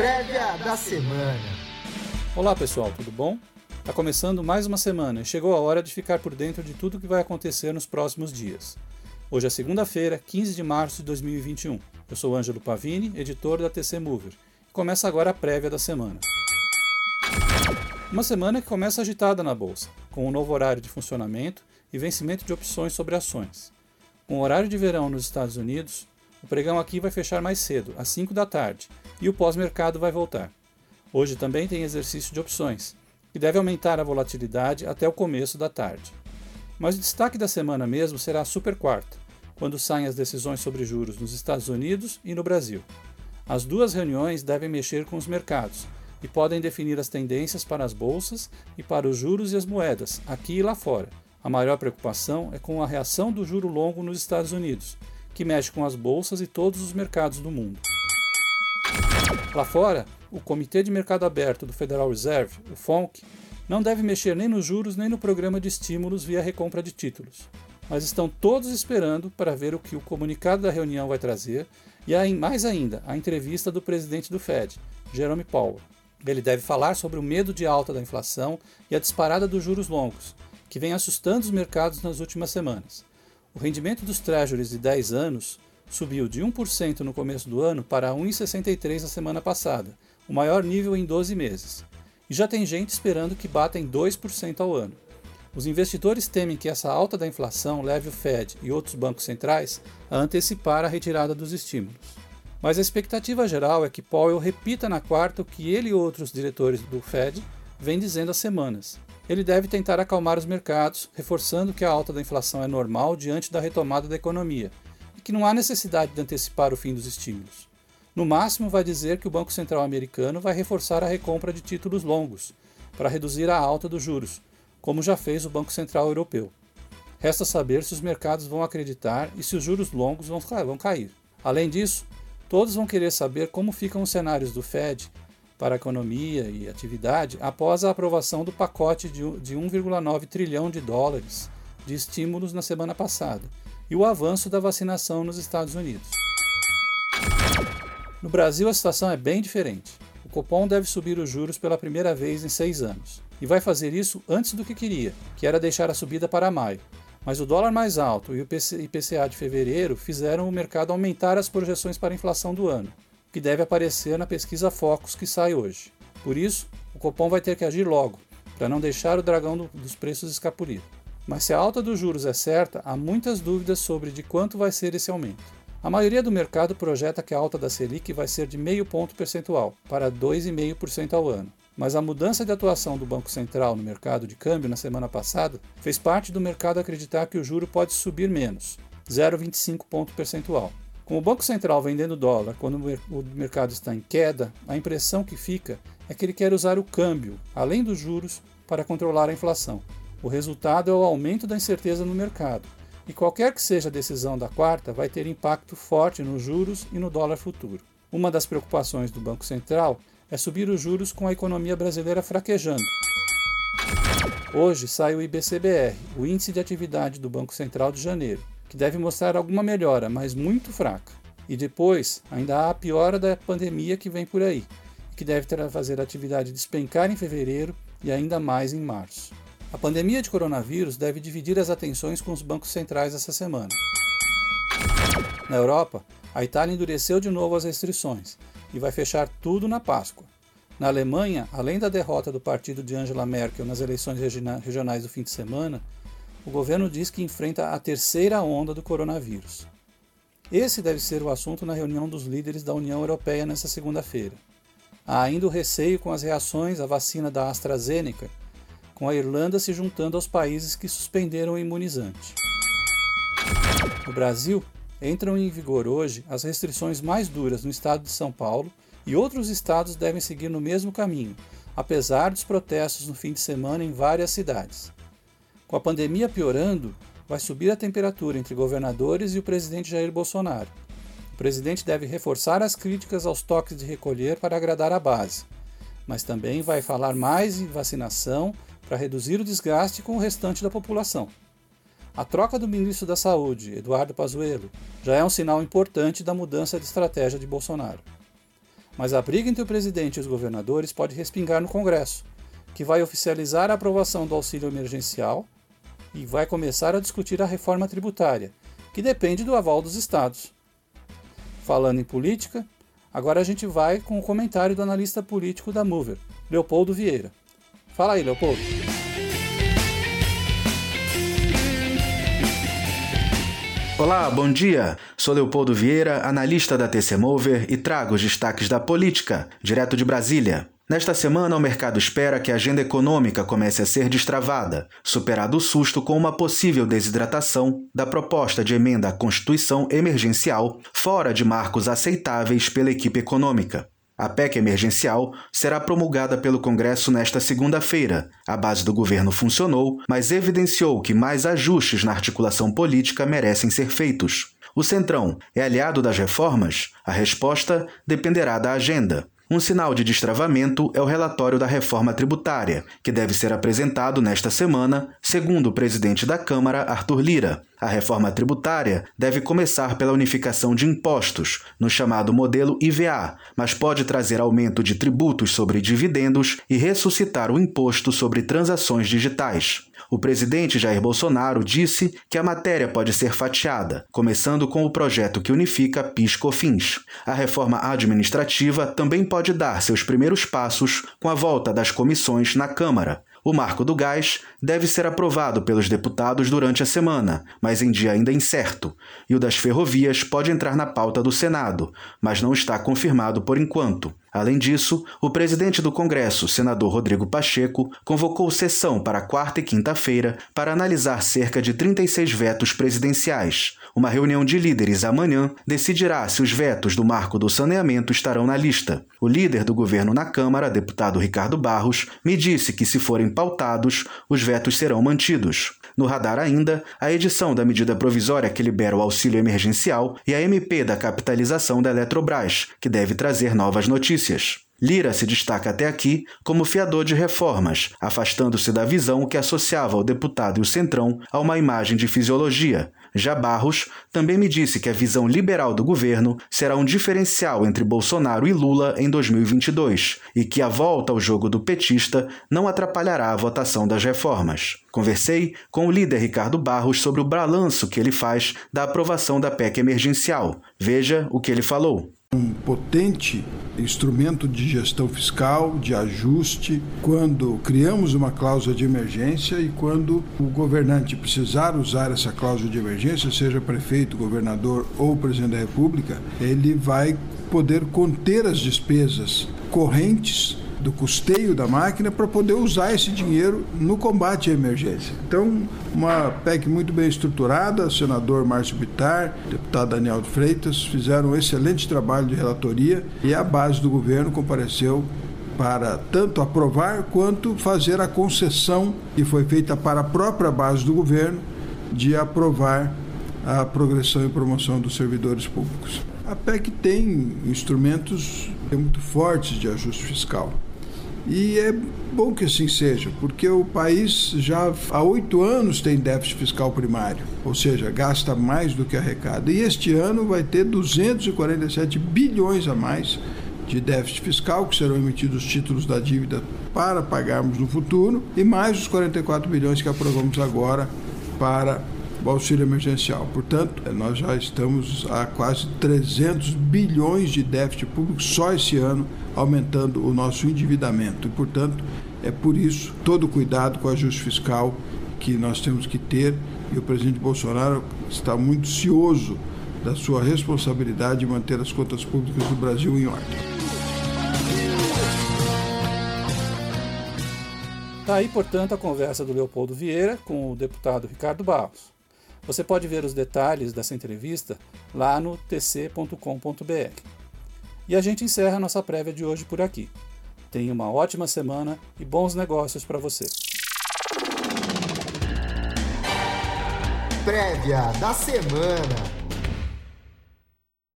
Prévia da semana. Olá pessoal, tudo bom? Está começando mais uma semana e chegou a hora de ficar por dentro de tudo o que vai acontecer nos próximos dias. Hoje é segunda-feira, 15 de março de 2021. Eu sou Ângelo Pavini, editor da TC Mover, começa agora a prévia da semana. Uma semana que começa agitada na bolsa, com um novo horário de funcionamento e vencimento de opções sobre ações. Com o horário de verão nos Estados Unidos, o pregão aqui vai fechar mais cedo, às 5 da tarde, e o pós-mercado vai voltar. Hoje também tem exercício de opções, que deve aumentar a volatilidade até o começo da tarde. Mas o destaque da semana mesmo será a super quarta, quando saem as decisões sobre juros nos Estados Unidos e no Brasil. As duas reuniões devem mexer com os mercados e podem definir as tendências para as bolsas e para os juros e as moedas, aqui e lá fora. A maior preocupação é com a reação do juro longo nos Estados Unidos, que mexe com as bolsas e todos os mercados do mundo. Lá fora, o Comitê de Mercado Aberto do Federal Reserve, o FONC, não deve mexer nem nos juros nem no programa de estímulos via recompra de títulos. Mas estão todos esperando para ver o que o comunicado da reunião vai trazer e, mais ainda, a entrevista do presidente do Fed, Jerome Powell. Ele deve falar sobre o medo de alta da inflação e a disparada dos juros longos, que vem assustando os mercados nas últimas semanas. O rendimento dos treasuries de 10 anos subiu de 1% no começo do ano para 1,63% na semana passada, o maior nível em 12 meses. E já tem gente esperando que bata em 2% ao ano. Os investidores temem que essa alta da inflação leve o Fed e outros bancos centrais a antecipar a retirada dos estímulos. Mas a expectativa geral é que Powell repita na quarta o que ele e outros diretores do Fed vêm dizendo há semanas. Ele deve tentar acalmar os mercados, reforçando que a alta da inflação é normal diante da retomada da economia e que não há necessidade de antecipar o fim dos estímulos. No máximo, vai dizer que o Banco Central americano vai reforçar a recompra de títulos longos, para reduzir a alta dos juros, como já fez o Banco Central Europeu. Resta saber se os mercados vão acreditar e se os juros longos vão cair. Além disso, todos vão querer saber como ficam os cenários do Fed para a economia e atividade após a aprovação do pacote de 1,9 trilhão de dólares de estímulos na semana passada e o avanço da vacinação nos Estados Unidos. No Brasil, a situação é bem diferente. O Copom deve subir os juros pela primeira vez em seis anos. E vai fazer isso antes do que queria, que era deixar a subida para maio. Mas o dólar mais alto e o IPCA de fevereiro fizeram o mercado aumentar as projeções para a inflação do ano, que deve aparecer na pesquisa Focus que sai hoje. Por isso, o Copom vai ter que agir logo, para não deixar o dragão do, dos preços escapulir. Mas se a alta dos juros é certa, há muitas dúvidas sobre de quanto vai ser esse aumento. A maioria do mercado projeta que a alta da Selic vai ser de meio ponto percentual, para 2,5% ao ano. Mas a mudança de atuação do Banco Central no mercado de câmbio na semana passada fez parte do mercado acreditar que o juro pode subir menos, 0,25 ponto percentual. Com o Banco Central vendendo dólar quando o mercado está em queda, a impressão que fica é que ele quer usar o câmbio, além dos juros, para controlar a inflação. O resultado é o aumento da incerteza no mercado, e qualquer que seja a decisão da quarta vai ter impacto forte nos juros e no dólar futuro. Uma das preocupações do Banco Central é subir os juros com a economia brasileira fraquejando. Hoje sai o IBCBR, o Índice de Atividade do Banco Central de janeiro, que deve mostrar alguma melhora, mas muito fraca. E depois, ainda há a piora da pandemia que vem por aí, que deve fazer a atividade despencar em fevereiro e ainda mais em março. A pandemia de coronavírus deve dividir as atenções com os bancos centrais essa semana. Na Europa, a Itália endureceu de novo as restrições e vai fechar tudo na Páscoa. Na Alemanha, além da derrota do partido de Angela Merkel nas eleições regionais do fim de semana, o governo diz que enfrenta a terceira onda do coronavírus. Esse deve ser o assunto na reunião dos líderes da União Europeia nesta segunda-feira. Há ainda o receio com as reações à vacina da AstraZeneca com a Irlanda se juntando aos países que suspenderam o imunizante. No Brasil, entram em vigor hoje as restrições mais duras no estado de São Paulo e outros estados devem seguir no mesmo caminho, apesar dos protestos no fim de semana em várias cidades. Com a pandemia piorando, vai subir a temperatura entre governadores e o presidente Jair Bolsonaro. O presidente deve reforçar as críticas aos toques de recolher para agradar a base, mas também vai falar mais em vacinação para reduzir o desgaste com o restante da população. A troca do ministro da Saúde, Eduardo Pazuello, já é um sinal importante da mudança de estratégia de Bolsonaro. Mas a briga entre o presidente e os governadores pode respingar no Congresso, que vai oficializar a aprovação do auxílio emergencial e vai começar a discutir a reforma tributária, que depende do aval dos estados. Falando em política, agora a gente vai com o comentário do analista político da Mover, Leopoldo Vieira. Fala aí, Leopoldo. Olá, bom dia. Sou Leopoldo Vieira, analista da TC Mover e trago os destaques da política, direto de Brasília. Nesta semana, o mercado espera que a agenda econômica comece a ser destravada, superado o susto com uma possível desidratação da proposta de emenda à Constituição emergencial, fora de marcos aceitáveis pela equipe econômica. A PEC emergencial será promulgada pelo Congresso nesta segunda-feira. A base do governo funcionou, mas evidenciou que mais ajustes na articulação política merecem ser feitos. O Centrão é aliado das reformas? A resposta dependerá da agenda. Um sinal de destravamento é o relatório da reforma tributária, que deve ser apresentado nesta semana, segundo o presidente da Câmara, Arthur Lira. A reforma tributária deve começar pela unificação de impostos, no chamado modelo IVA, mas pode trazer aumento de tributos sobre dividendos e ressuscitar o imposto sobre transações digitais. O presidente Jair Bolsonaro disse que a matéria pode ser fatiada, começando com o projeto que unifica PIS/COFINS. A reforma administrativa também pode dar seus primeiros passos com a volta das comissões na Câmara. O marco do gás deve ser aprovado pelos deputados durante a semana, mas em dia ainda incerto, e o das ferrovias pode entrar na pauta do Senado, mas não está confirmado por enquanto. Além disso, o presidente do Congresso, senador Rodrigo Pacheco, convocou sessão para quarta e quinta-feira para analisar cerca de 36 vetos presidenciais. Uma reunião de líderes amanhã decidirá se os vetos do marco do saneamento estarão na lista. O líder do governo na Câmara, deputado Ricardo Barros, me disse que, se forem pautados, os vetos serão mantidos. No radar ainda, a edição da medida provisória que libera o auxílio emergencial e a MP da capitalização da Eletrobras, que deve trazer novas notícias. Lira se destaca até aqui como fiador de reformas, afastando-se da visão que associava o deputado e o centrão a uma imagem de fisiologia. Já Barros também me disse que a visão liberal do governo será um diferencial entre Bolsonaro e Lula em 2022 e que a volta ao jogo do petista não atrapalhará a votação das reformas. Conversei com o líder Ricardo Barros sobre o balanço que ele faz da aprovação da PEC emergencial. Veja o que ele falou um potente instrumento de gestão fiscal, de ajuste, quando criamos uma cláusula de emergência e quando o governante precisar usar essa cláusula de emergência, seja prefeito, governador ou presidente da República, ele vai poder conter as despesas correntes do custeio da máquina para poder usar esse dinheiro no combate à emergência. Então, uma PEC muito bem estruturada, senador Márcio Bittar, deputado Daniel Freitas fizeram um excelente trabalho de relatoria e a base do governo compareceu para tanto aprovar quanto fazer a concessão que foi feita para a própria base do governo de aprovar a progressão e promoção dos servidores públicos. A PEC tem instrumentos muito fortes de ajuste fiscal. E é bom que assim seja, porque o país já há oito anos tem déficit fiscal primário, ou seja, gasta mais do que arrecada. E este ano vai ter 247 bilhões a mais de déficit fiscal, que serão emitidos títulos da dívida para pagarmos no futuro, e mais os 44 bilhões que aprovamos agora para o auxílio emergencial. Portanto, nós já estamos a quase 300 bilhões de déficit público só esse ano, aumentando o nosso endividamento. E, portanto, é por isso todo o cuidado com o ajuste fiscal que nós temos que ter. E o presidente Bolsonaro está muito cioso da sua responsabilidade de manter as contas públicas do Brasil em ordem. Está aí, portanto, a conversa do Leopoldo Vieira com o deputado Ricardo Barros. Você pode ver os detalhes dessa entrevista lá no tc.com.br. E a gente encerra a nossa prévia de hoje por aqui. Tenha uma ótima semana e bons negócios para você. Prévia da semana.